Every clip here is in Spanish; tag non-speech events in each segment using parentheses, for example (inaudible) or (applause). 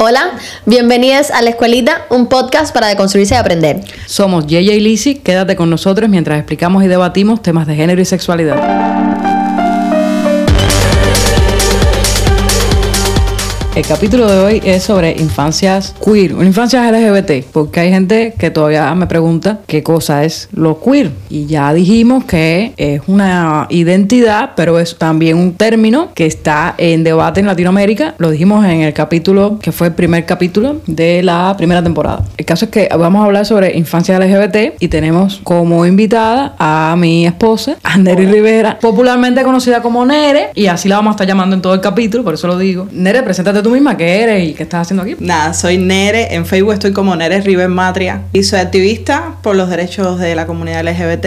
Hola, bienvenidos a La Escuelita, un podcast para deconstruirse y aprender. Somos Yeye y Lizzy, quédate con nosotros mientras explicamos y debatimos temas de género y sexualidad. El capítulo de hoy es sobre infancias queer, infancias LGBT, porque hay gente que todavía me pregunta qué cosa es lo queer. Y ya dijimos que es una identidad, pero es también un término que está en debate en Latinoamérica. Lo dijimos en el capítulo que fue el primer capítulo de la primera temporada. El caso es que vamos a hablar sobre infancias LGBT y tenemos como invitada a mi esposa, a Nere Rivera, popularmente conocida como Nere, y así la vamos a estar llamando en todo el capítulo, por eso lo digo. Nere, preséntate tú misma qué eres y qué estás haciendo aquí. Nada, soy Nere, en Facebook estoy como Nere River Matria y soy activista por los derechos de la comunidad LGBT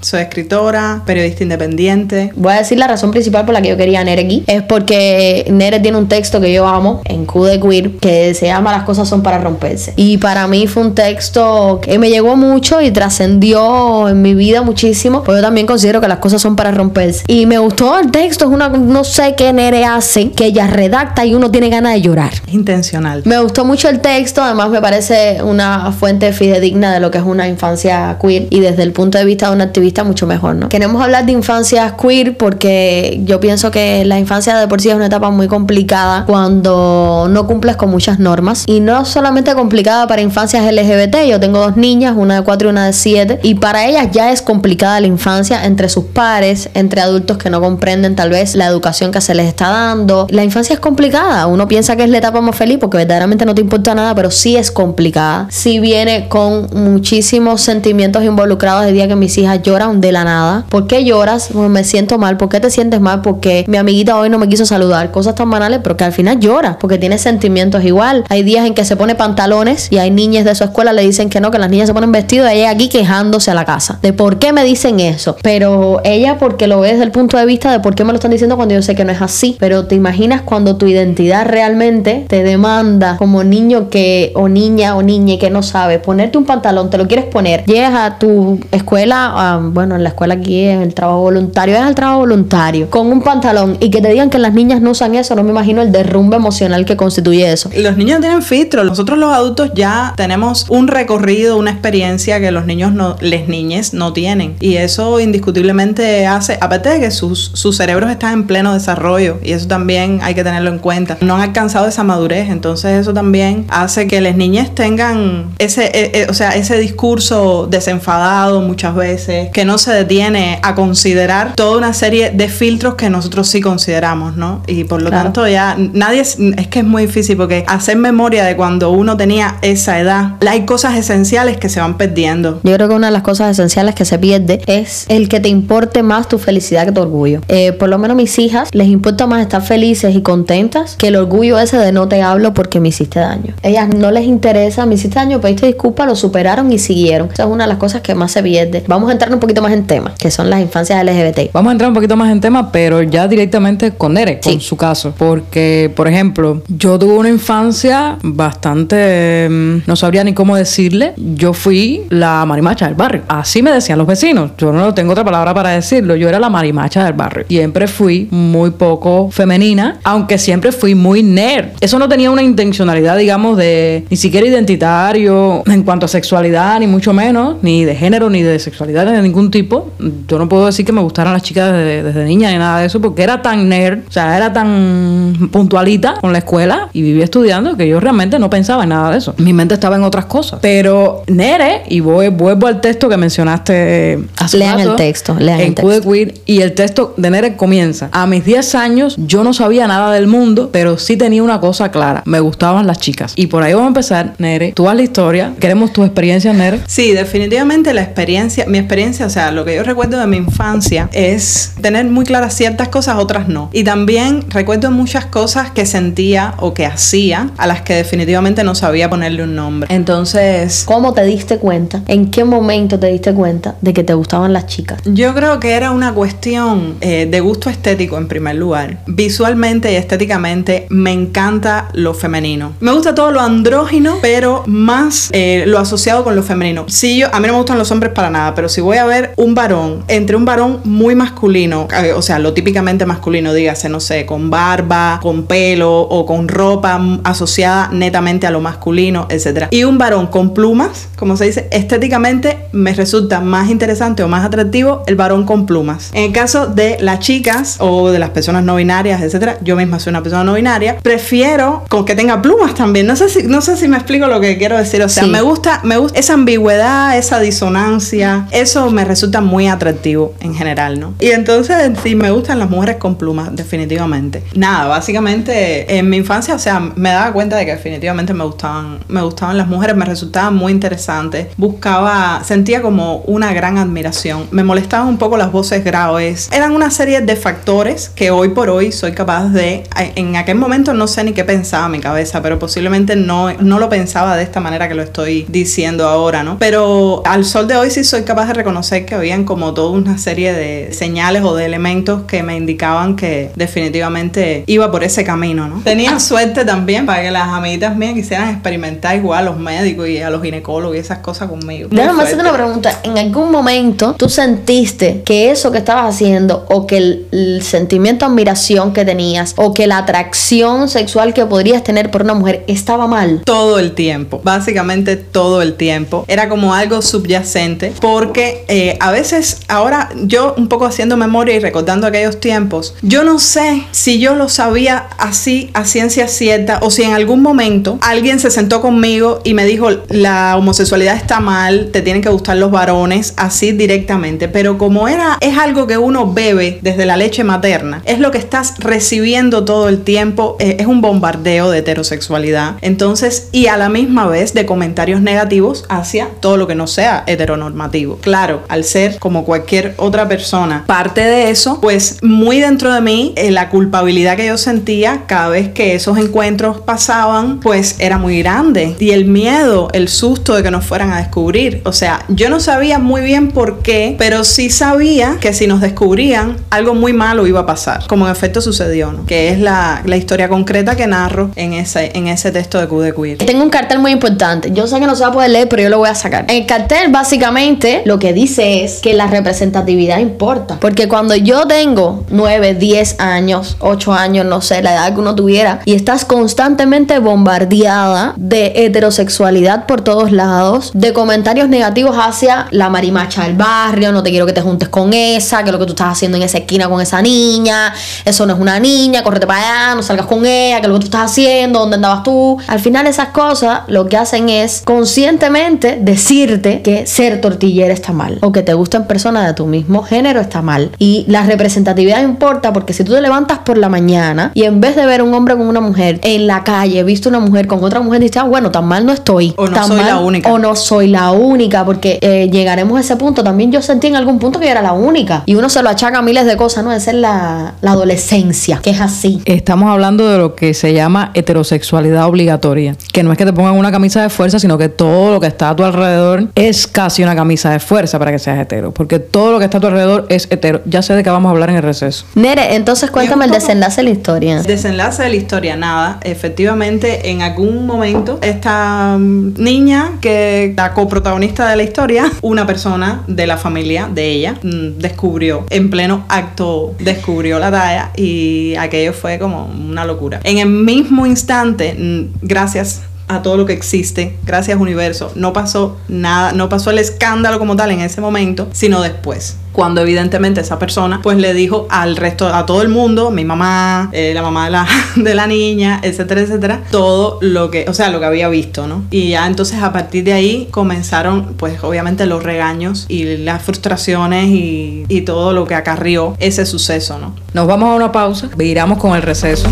soy escritora, periodista independiente. Voy a decir la razón principal por la que yo quería a Nere aquí. Es porque Nere tiene un texto que yo amo en Q de Queer que se llama Las cosas son para romperse. Y para mí fue un texto que me llegó mucho y trascendió en mi vida muchísimo. Pues yo también considero que las cosas son para romperse. Y me gustó el texto. Es una, no sé qué Nere hace, que ella redacta y uno tiene ganas de llorar. Intencional. Me gustó mucho el texto. Además, me parece una fuente fidedigna de lo que es una infancia queer. Y desde el punto de vista de una activista mucho mejor, ¿no? Queremos hablar de infancias queer porque yo pienso que la infancia de por sí es una etapa muy complicada cuando no cumples con muchas normas y no solamente complicada para infancias LGBT, yo tengo dos niñas, una de cuatro y una de siete y para ellas ya es complicada la infancia entre sus pares, entre adultos que no comprenden tal vez la educación que se les está dando. La infancia es complicada, uno piensa que es la etapa más feliz porque verdaderamente no te importa nada, pero sí es complicada. Sí viene con muchísimos sentimientos involucrados el día que mis hijas lloran de la nada. ¿Por qué lloras? Me siento mal. ¿Por qué te sientes mal? Porque mi amiguita hoy no me quiso saludar. Cosas tan banales, pero que al final llora porque tiene sentimientos igual. Hay días en que se pone pantalones y hay niñas de su escuela le dicen que no, que las niñas se ponen vestidos y ella aquí quejándose a la casa. De por qué me dicen eso. Pero ella porque lo ve desde el punto de vista de por qué me lo están diciendo cuando yo sé que no es así. Pero te imaginas cuando tu identidad realmente te demanda como niño que o niña o niña que no sabe ponerte un pantalón, te lo quieres poner, llegas a tu escuela, um, bueno, en la escuela aquí en el trabajo voluntario, es el trabajo voluntario, con un pantalón y que te digan que las niñas no usan eso, no me imagino el derrumbe emocional que constituye eso. Los niños tienen filtro, nosotros los adultos ya tenemos un recorrido, una experiencia que los niños no, les niñes no tienen. Y eso indiscutiblemente hace, aparte de que sus, sus cerebros están en pleno desarrollo, y eso también hay que tenerlo en cuenta, no han alcanzado esa madurez, entonces eso también hace que las niñas tengan ese, e, e, o sea, ese discurso desenfadado muchas veces, no no se detiene a considerar toda una serie de filtros que nosotros sí consideramos, ¿no? Y por lo tanto ya nadie, es, que es muy difícil porque hacer memoria de cuando uno tenía esa edad, hay cosas esenciales que se van perdiendo. Yo creo que una de las cosas esenciales que se pierde es el que te importe más tu felicidad que tu orgullo. Eh, por lo menos mis hijas les importa más estar felices y contentas que el orgullo ese de no te hablo porque me hiciste daño. Ellas no les interesa, me hiciste daño, pediste disculpa, lo superaron y siguieron. Esa es una de las cosas que más se pierde. Vamos a entrar un poquito más en tema, que son las infancias LGBT. Vamos a entrar un poquito más en tema, pero ya directamente con Nere, con su caso. Porque, por ejemplo, yo tuve una infancia bastante. Mm, no sabría ni cómo decirle. Yo fui la marimacha del barrio. Así me decían los vecinos. Yo no tengo otra palabra para decirlo. Yo era la marimacha del barrio. Siempre fui muy poco femenina, aunque siempre fui muy nerd. Eso no tenía una intencionalidad, digamos, de ni siquiera identitario en cuanto a sexualidad, ni mucho menos, ni de género, ni de sexualidad de ningún tipo. Yo no puedo decir que me gustaran las chicas desde, niña ni nada de eso, porque era tan nerd, o sea, era tan puntualita con la escuela y vivía estudiando que yo realmente no pensaba en nada de eso. Mi mente estaba en otras cosas. Pero Nere, y voy, vuelvo al texto que mencionaste hace Lean el texto, lean el texto. Queer, y el texto de Nere comienza. A mis 10 años yo no sabía nada del mundo, pero sí tenía una cosa clara. Me gustaban las chicas. Y por ahí vamos a empezar, Nere. Tú vas la historia. Queremos tu experiencia, Nere. Sí, definitivamente la experiencia, mi experiencia, o sea, lo que yo recuerdo de mi infancia es tener muy claras ciertas cosas, otras no. Y también recuerdo muchas cosas que sentía o que hacía a las que definitivamente no sabía ponerle un nombre. Entonces... ¿Cómo te diste cuenta? ¿En qué momento te diste cuenta de que te gustaban las chicas? Yo creo que era una cuestión eh, de gusto estético en primer lugar. Visualmente y estéticamente me encanta lo femenino. Me gusta todo lo andrógino, pero más eh, lo asociado con lo femenino. Si yo, a mí no me gustan los hombres para nada, pero si voy a ver un varón, entre un varón muy masculino, eh, o sea, lo típicamente masculino, dígase, no sé, con barba, con pelo o con ropa asociada netamente a lo masculino, etcétera, y un varón con plumas, como se dice, estéticamente me resulta más interesante o más atractivo el varón con plumas. En el caso de las chicas o de las personas no binarias, etcétera, yo misma soy una persona no binaria, prefiero con que tenga plumas también. No sé si, no sé si me explico lo que quiero decir. O sea, me gusta, me gusta esa ambigüedad, esa disonancia, eso me resulta muy atractivo en general, ¿no? Y entonces sí, me gustan las mujeres con plumas, definitivamente. Nada, básicamente en mi infancia, o sea, me daba cuenta de que definitivamente me gustaban, me gustaban las mujeres, me resultaban muy interesantes. Buscaba, sentía como una gran admiración. Me molestaban un poco las voces graves. Eran una serie de factores que hoy por hoy soy capaz de, en aquel momento no sé ni qué pensaba mi cabeza, pero posiblemente no, no lo pensaba de esta manera que lo estoy diciendo ahora, ¿no? Pero al sol de hoy sí soy capaz de reconocer que habían como toda una serie de señales o de elementos que me indicaban que definitivamente iba por ese camino, ¿no? Tenía (laughs) suerte también para que las amiguitas mías quisieran experimentar igual a los médicos y a los ginecólogos y esas cosas conmigo. Déjame hacerte una pregunta. ¿En algún momento tú sentiste que eso que estabas haciendo o que el, el sentimiento de admiración que tenías o que la atracción sexual que podrías tener por una mujer estaba mal? Todo el tiempo, básicamente todo el tiempo. Era como algo subyacente porque eh, a veces ahora yo un poco haciendo memoria y recordando aquellos tiempos, yo no sé si yo lo sabía así a ciencia cierta o si en algún momento alguien se sentó conmigo y me dijo la homosexualidad está mal, te tienen que gustar los varones así directamente, pero como era es algo que uno bebe desde la leche materna, es lo que estás recibiendo todo el tiempo, eh, es un bombardeo de heterosexualidad. Entonces, y a la misma vez de comentarios negativos hacia todo lo que no sea heteronormativo. Claro, al ser como cualquier otra persona parte de eso, pues muy dentro de mí eh, la culpabilidad que yo sentía cada vez que esos encuentros pasaban, pues era muy grande. Y el miedo, el susto de que nos fueran a descubrir. O sea, yo no sabía muy bien por qué, pero sí sabía que si nos descubrían, algo muy malo iba a pasar. Como en efecto sucedió, ¿no? Que es la, la historia concreta que narro en ese, en ese texto de Q de Queer. Tengo un cartel muy importante. Yo sé que no se va a poder leer, pero yo lo voy a sacar. El cartel básicamente lo que dice es que la representatividad importa. Porque cuando yo tengo 9, 10 años, 8 años, no sé, la edad que uno tuviera, y estás constantemente bombardeada de heterosexualidad por todos lados, de comentarios negativos hacia la marimacha del barrio, no te quiero que te juntes con esa, que lo que tú estás haciendo en esa esquina con esa niña, eso no es una niña, córrete para allá, no salgas con ella, que lo que tú estás haciendo, dónde andabas tú. Al final esas cosas lo que hacen es conscientemente decirte que ser tortillera está mal que te gusten personas de tu mismo género está mal. Y la representatividad importa porque si tú te levantas por la mañana y en vez de ver un hombre con una mujer en la calle, viste una mujer con otra mujer, dices, ah, bueno, tan mal no estoy. O no tan soy mal, la única. O no soy la única, porque eh, llegaremos a ese punto. También yo sentí en algún punto que yo era la única. Y uno se lo achaca a miles de cosas, ¿no? Esa es la, la adolescencia, que es así. Estamos hablando de lo que se llama heterosexualidad obligatoria, que no es que te pongan una camisa de fuerza, sino que todo lo que está a tu alrededor es casi una camisa de fuerza para que seas hetero, porque todo lo que está a tu alrededor es hetero. Ya sé de qué vamos a hablar en el receso. Nere, entonces cuéntame el desenlace de la historia. Desenlace de la historia, nada. Efectivamente, en algún momento, esta mm, niña, que la coprotagonista de la historia, una persona de la familia de ella, mm, descubrió, en pleno acto, descubrió la talla y aquello fue como una locura. En el mismo instante, mm, gracias a todo lo que existe, gracias universo, no pasó nada, no pasó el escándalo como tal en ese momento, sino después. Cuando evidentemente esa persona pues le dijo al resto, a todo el mundo, mi mamá, eh, la mamá de la, (laughs) de la niña, etcétera, etcétera, todo lo que, o sea, lo que había visto, ¿no? Y ya entonces a partir de ahí comenzaron pues obviamente los regaños y las frustraciones y, y todo lo que acarrió ese suceso, ¿no? Nos vamos a una pausa, viramos con el receso.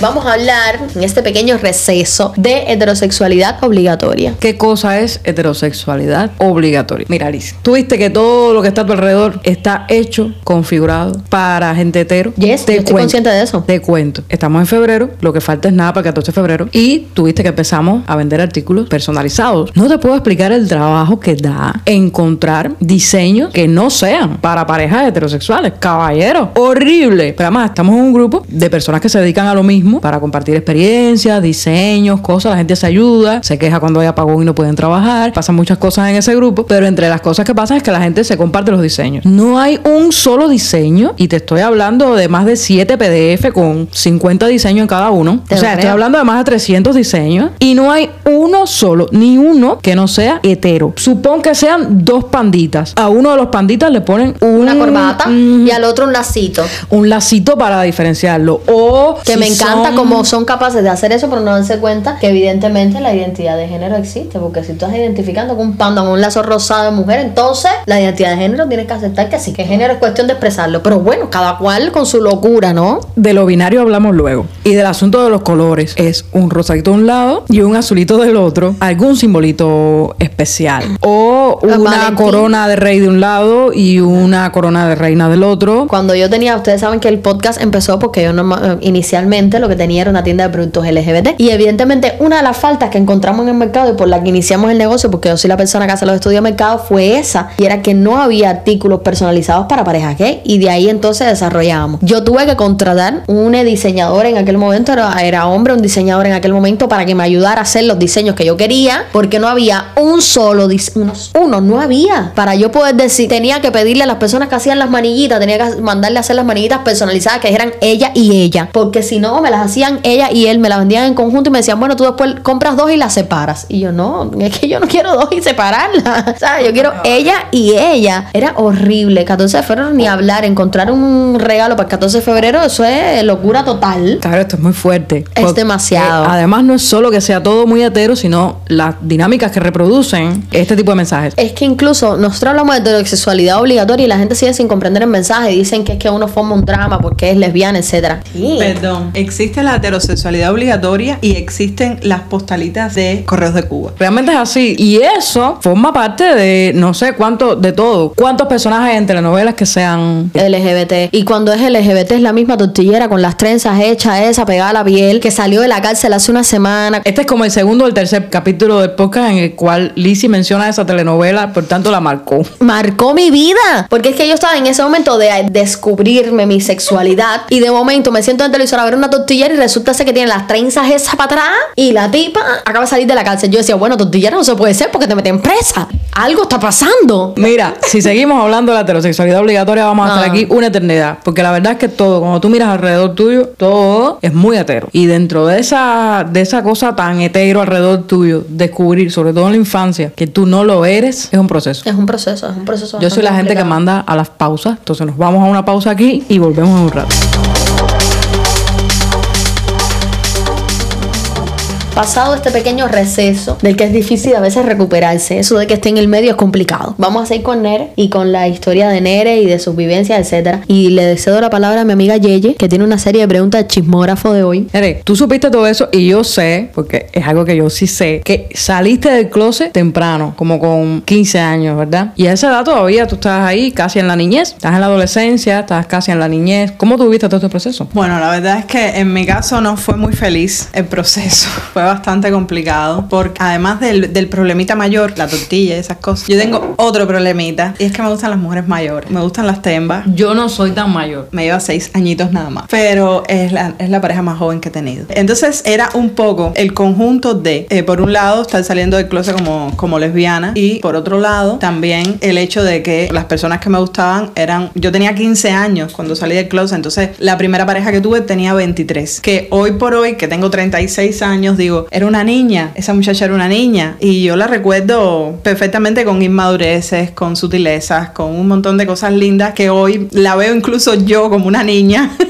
Vamos a hablar en este pequeño receso de heterosexualidad obligatoria. ¿Qué cosa es heterosexualidad obligatoria? Mira, Alice, tú viste que todo lo que está a tu alrededor está hecho, configurado para gente hetero. Yes, yo estoy consciente de eso. Te cuento. Estamos en febrero, lo que falta es nada para el 14 de febrero. Y tuviste que empezamos a vender artículos personalizados. No te puedo explicar el trabajo que da encontrar diseños que no sean para parejas heterosexuales. Caballero, horrible. Pero además, estamos en un grupo de personas que se dedican a lo mismo para compartir experiencias, diseños, cosas. La gente se ayuda, se queja cuando hay apagón y no pueden trabajar. Pasan muchas cosas en ese grupo, pero entre las cosas que pasan es que la gente se comparte los diseños. No hay un solo diseño y te estoy hablando de más de 7 PDF con 50 diseños en cada uno. Te o sea, estoy hablando de más de 300 diseños y no hay uno solo, ni uno que no sea hetero. Supón que sean dos panditas. A uno de los panditas le ponen un- Una corbata mm, y al otro un lacito. un lacito para diferenciarlo. O Que si me encanta son- como son capaces de hacer eso, pero no darse cuenta que evidentemente la identidad de género existe. Porque si tú estás identificando con un panda con un lazo rosado de mujer, entonces la identidad de género tienes que aceptar que sí, que género es cuestión de expresarlo. Pero bueno, cada cual con su locura, ¿no? De lo binario hablamos luego. Y del asunto de los colores. Es un rosadito de un lado y un azulito del otro. Algún simbolito especial. O una Valentín. corona de rey de un lado y una corona de reina del otro. Cuando yo tenía, ustedes saben que el podcast empezó porque yo inicialmente lo que tenía una tienda de productos LGBT. Y evidentemente una de las faltas que encontramos en el mercado y por la que iniciamos el negocio, porque yo soy la persona que hace los estudios de mercado, fue esa. Y era que no había artículos personalizados para parejas gay. Y de ahí entonces desarrollábamos. Yo tuve que contratar un diseñador en aquel momento, era, era hombre, un diseñador en aquel momento para que me ayudara a hacer los diseños que yo quería, porque no había un solo dis- unos- uno, no había. Para yo poder decir, tenía que pedirle a las personas que hacían las manillitas, tenía que mandarle a hacer las manillitas personalizadas que dijeran ella y ella, porque si no, me las hacían ella y él, me las vendían en conjunto y me decían, bueno, tú después compras dos y las separas. Y yo, no, es que yo no quiero dos y separarlas. (laughs) O sea, yo quiero ella y ella. Era horrible. 14 de febrero ni hablar, encontrar un regalo para el 14 de febrero, eso es locura total. Claro, esto es muy fuerte. Es Porque, demasiado. además, no es solo que sea todo muy hetero, sino las dinámicas que reproducen este tipo de mensajes. Es que incluso nosotros hablamos de heterosexualidad obligatoria y la gente sigue sin comprender el mensaje y dicen que es que uno forma un drama porque es lesbiana, etcétera. Sí. Perdón, existe la heterosexualidad obligatoria y existen las postalitas de correos de Cuba. Realmente es así. Y eso forma parte de no sé cuánto, de todo. ¿Cuántos personajes en telenovelas que sean LGBT. Y cuando es LGBT es la misma tortillera con las trenzas hechas, esa pegada a la piel, que salió de la cárcel hace una semana. Este es como el segundo o el tercer capítulo del podcast en el cual Lizzie menciona esa telenovela, por tanto la marcó. Marcó mi vida. Porque es que yo estaba en ese momento de descubrirme mi sexualidad. Y de momento me siento en el televisor a ver una tortillera y resulta ser que tiene las trenzas esas para atrás. Y la tipa acaba de salir de la cárcel. Yo decía, bueno, tortillera no se puede ser porque te meten presa. Algo está pasando. Mira, si seguimos hablando de la heterosexualidad obligatoria, vamos a estar Ah. aquí una eternidad. Porque la verdad es que todo, cuando tú miras alrededor tuyo, todo es muy hetero. Y dentro de esa, de esa cosa tan hetero alrededor tuyo, descubrir, sobre todo en la infancia, que tú no lo eres, es un proceso. Es un proceso, es un proceso. Yo soy la gente que manda a las pausas. Entonces nos vamos a una pausa aquí y volvemos en un rato. Pasado este pequeño receso del que es difícil a veces recuperarse, eso de que esté en el medio es complicado. Vamos a seguir con Nere y con la historia de Nere y de sus vivencias, etcétera. Y le cedo la palabra a mi amiga Yeye, que tiene una serie de preguntas de chismógrafo de hoy. Nere, tú supiste todo eso y yo sé, porque es algo que yo sí sé, que saliste del closet temprano, como con 15 años, ¿verdad? Y a esa edad todavía tú estás ahí casi en la niñez, estás en la adolescencia, estás casi en la niñez. ¿Cómo tuviste todo este proceso? Bueno, la verdad es que en mi caso no fue muy feliz el proceso. (laughs) Fue bastante complicado porque además del, del problemita mayor, la tortilla y esas cosas, yo tengo otro problemita y es que me gustan las mujeres mayores, me gustan las tembas. Yo no soy tan mayor. Me lleva seis añitos nada más. Pero es la, es la pareja más joven que he tenido. Entonces era un poco el conjunto de, eh, por un lado, estar saliendo del closet como, como lesbiana. Y por otro lado, también el hecho de que las personas que me gustaban eran. Yo tenía 15 años cuando salí del closet. Entonces la primera pareja que tuve tenía 23. Que hoy por hoy, que tengo 36 años, digo, era una niña. Esa muchacha era una niña. Y yo la recuerdo perfectamente con inmadureces, con sutilezas, con un montón de cosas lindas que hoy la veo incluso yo como una niña. (laughs)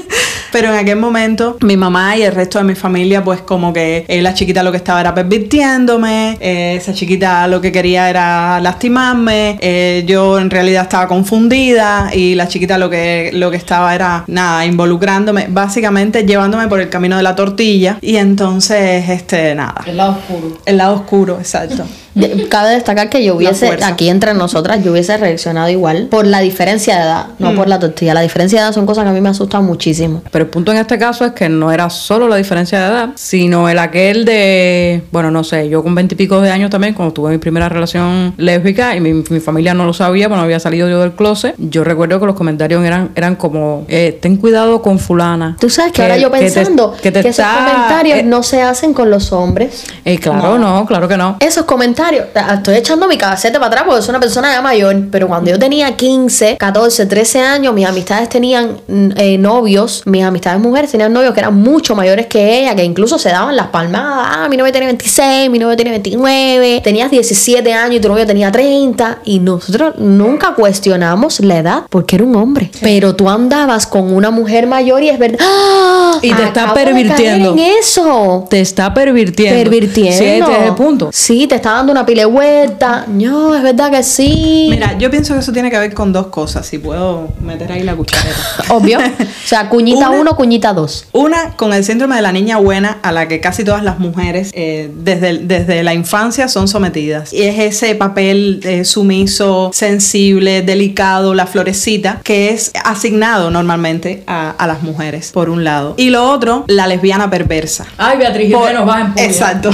Pero en aquel momento mi mamá y el resto de mi familia pues como que eh, la chiquita lo que estaba era pervirtiéndome, eh, esa chiquita lo que quería era lastimarme, eh, yo en realidad estaba confundida y la chiquita lo que, lo que estaba era nada, involucrándome, básicamente llevándome por el camino de la tortilla y entonces este nada. El lado oscuro. El lado oscuro, exacto. Cabe destacar que yo hubiese, aquí entre nosotras, yo hubiese reaccionado igual por la diferencia de edad, no por la tortilla. La diferencia de edad son cosas que a mí me asustan muchísimo. Pero el punto en este caso es que no era solo la diferencia de edad, sino el aquel de, bueno, no sé, yo con veintipico de años también, cuando tuve mi primera relación lésbica y mi, mi familia no lo sabía, bueno, había salido yo del closet, yo recuerdo que los comentarios eran, eran como, eh, ten cuidado con fulana. Tú sabes que, ahora yo que te- pensando que, te esos está- comentarios eh, no se hacen con los hombres. eh, claro, no. claro que no. Esos comentarios, estoy echando mi cabecete para atrás porque soy una persona ya mayor, pero cuando yo tenía 15, 14, 13 años, mis amistades tenían mm, eh, novios, mis amistades mujeres tenían novios que eran mucho mayores que ella, que incluso se daban las palmadas, ah, mi novio tiene 26, mi novio tiene 29, tenías 17 años y tu novio tenía 30, y nosotros nunca cuestionamos la edad porque era un hombre, pero tú andabas con una mujer mayor y es verdad, ¡Ah! Y te está Acabo de caer pervirtiendo. en eso. Te está pervirtiendo. Pervirtiendo. Sí, este es el punto. Sí, te está dando una pile vuelta. No, es verdad que sí. Mira, yo pienso que eso tiene que ver con dos cosas, si puedo meter ahí la cuchareta. (laughs) Obvio. O sea, cuñita Una- 1, cuñita 2. Una con el síndrome de la niña buena a la que casi todas las mujeres eh, desde, desde la infancia son sometidas. Y es ese papel eh, sumiso, sensible, delicado, la florecita, que es asignado normalmente a, a las mujeres, por un lado. Y lo otro, la lesbiana perversa. Ay, Beatriz Por- Jiménez, vas en puya. Exacto.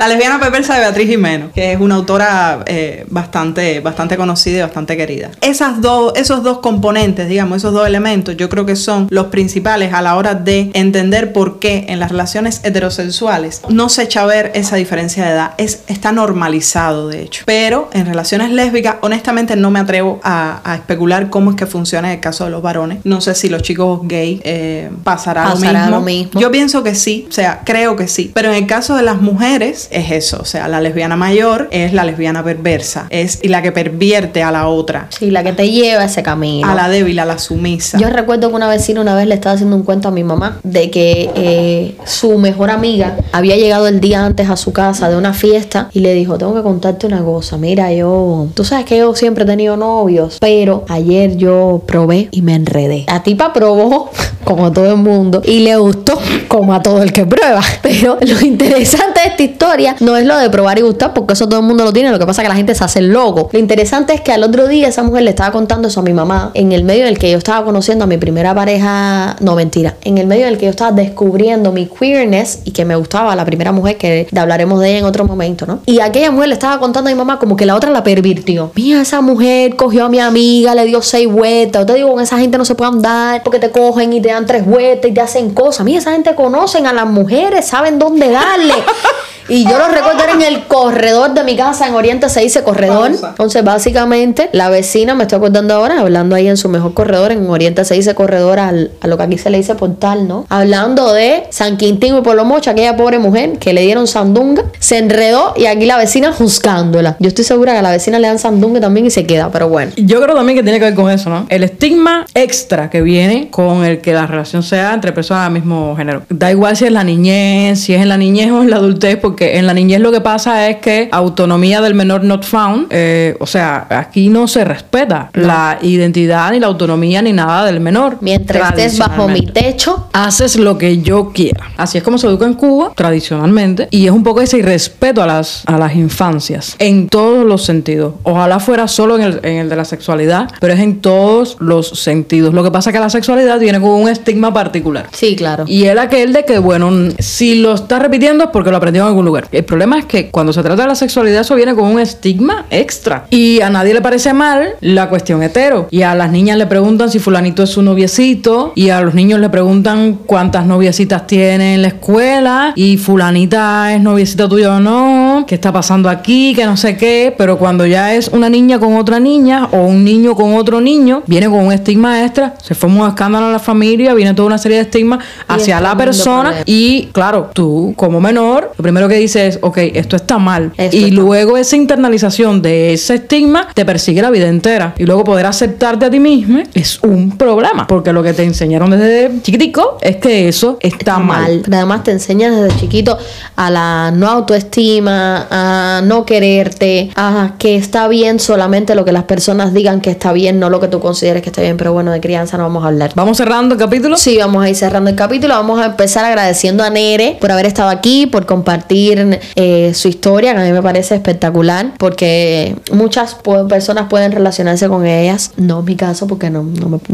La lesbiana perversa de Beatriz Jimeno, que es una autora eh, bastante, bastante conocida y bastante querida. Esas dos, esos dos componentes, digamos, esos dos elementos, yo creo que son los principales a la hora de entender por qué en las relaciones heterosexuales no se echa a ver esa diferencia de edad. Es, está normalizado, de hecho. Pero en relaciones lésbicas, honestamente, no me atrevo a, a especular cómo es que funciona en el caso de los varones. No sé si los chicos gay eh, pasará, Pasará lo mismo. Yo pienso que sí, o sea, creo que sí. Pero en el caso de las mujeres, es eso. O sea, la lesbiana mayor es la lesbiana perversa. Es y la que pervierte a la otra. Sí, la que te lleva a ese camino. A la débil, a la sumisa. Yo recuerdo que una vecina una vez le estaba haciendo un cuento a mi mamá de que eh, su mejor amiga había llegado el día antes a su casa de una fiesta y le dijo, tengo que contarte una cosa, mira, yo, tú sabes que yo siempre he tenido novios, pero ayer yo probé y me enredé. La tipa probó, (laughs) como a todo el mundo, y le gustó, como a todo el que prueba. (laughs) Pero lo interesante de esta historia no es lo de probar y gustar, porque eso todo el mundo lo tiene, lo que pasa es que la gente se hace loco. Lo interesante es que al otro día esa mujer le estaba contando eso a mi mamá, en el medio en el que yo estaba conociendo a mi primera pareja, no mentira, en el medio en el que yo estaba descubriendo mi queerness y que me gustaba la primera mujer, que hablaremos de ella en otro momento, ¿no? Y aquella mujer le estaba contando a mi mamá como que la otra la pervirtió. Mira, esa mujer cogió a mi amiga, le dio seis vueltas. Yo te digo, con esa gente no se puede andar porque te cogen y te dan tres vueltas y te hacen cosas. Mira, esa gente conocen a las mujeres, saben dónde darle. (laughs) Y yo lo recuerdo en el corredor de mi casa, en Oriente se dice corredor. Entonces, básicamente, la vecina, me estoy acordando ahora, hablando ahí en su mejor corredor, en Oriente se dice corredor al- a lo que aquí se le dice portal, ¿no? Hablando de San Quintín y Polomocha, aquella pobre mujer que le dieron sandunga, se enredó y aquí la vecina juzgándola. Yo estoy segura que a la vecina le dan sandunga también y se queda, pero bueno. Yo creo también que tiene que ver con eso, ¿no? El estigma extra que viene con el que la relación sea entre personas del mismo género. Da igual si es la niñez, si es en la niñez o en la adultez, porque en la niñez lo que pasa es que autonomía del menor not found, eh, o sea, aquí no se respeta la identidad ni la autonomía ni nada del menor. Mientras estés bajo mi techo, Haces lo que yo quiera. Así es como se educa en Cuba, tradicionalmente. Y es un poco ese irrespeto a las, a las infancias. En todos los sentidos. Ojalá fuera solo en el, en el de la sexualidad, pero es en todos los sentidos. Lo que pasa es que la sexualidad viene con un estigma particular. sí, claro. Y él aquel de que, bueno, si lo está repitiendo es porque lo aprendió en algún lugar. El problema es que cuando se trata de la sexualidad eso viene con un estigma extra. Y a nadie le parece mal la cuestión hetero. Y a las niñas le preguntan si fulanito es su noviecito. Y a los niños le preguntan cuántas noviecitas tiene en la escuela. Y fulanita es noviecita tuya o no. ¿Qué está pasando aquí? Que no sé qué. Pero cuando ya es una niña con otra niña o un niño con otro niño, viene con un estigma extra. Se forma un escándalo en la familia, viene toda una serie de estigmas hacia la persona y claro, tú como menor, lo primero que dices es, ok, esto está mal. Esto y está luego esa internalización de ese estigma te persigue la vida entera. Y luego poder aceptarte a ti mismo es un problema. Porque lo que te enseñaron desde chiquitico es que eso está, mal. Pero además te enseñan desde chiquito a la no autoestima, a no quererte, a que está bien solamente lo que las personas digan que está bien, no lo que tú consideres que está bien. Pero bueno, de crianza no vamos a hablar. ¿Vamos cerrando el capítulo? Sí, vamos a ir cerrando el capítulo. Vamos a empezar agradeciendo a Nere por haber estado aquí, por compartir eh, su historia, que a mí me parece espectacular, porque muchas personas pueden relacionarse con ellas. No es mi caso, porque no,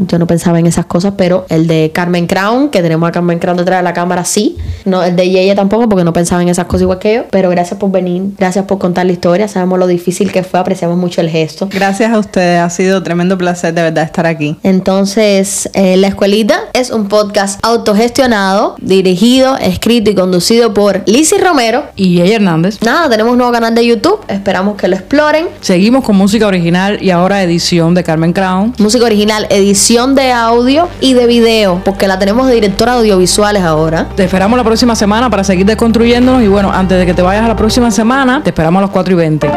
yo no pensaba en esas cosas, pero el de Carmen Crown, que tenemos a Carmen Crown detrás de la cámara, sí. No, el de ella tampoco, porque no pensaba en esas cosas igual que yo. Pero gracias por venir, gracias por contar la historia. Sabemos lo difícil que fue, apreciamos mucho el gesto. Gracias a ustedes, ha sido tremendo placer de verdad estar aquí. Entonces, eh, La Escuelita es un podcast autogestionado, dirigido, escrito y conducido por Lizzie Romero y ella Hernández. Nada, tenemos un nuevo canal de YouTube, esperamos que lo exploren. Seguimos con música original y ahora edición de Carmen Crown. Música original, edición de audio y de video, porque la tenemos de directora de audiovisuales ahora. Te esperamos la próxima semana para seguir desconstruyéndonos y bueno, antes de que te vayas a la próxima semana, te esperamos a las 4 y 20.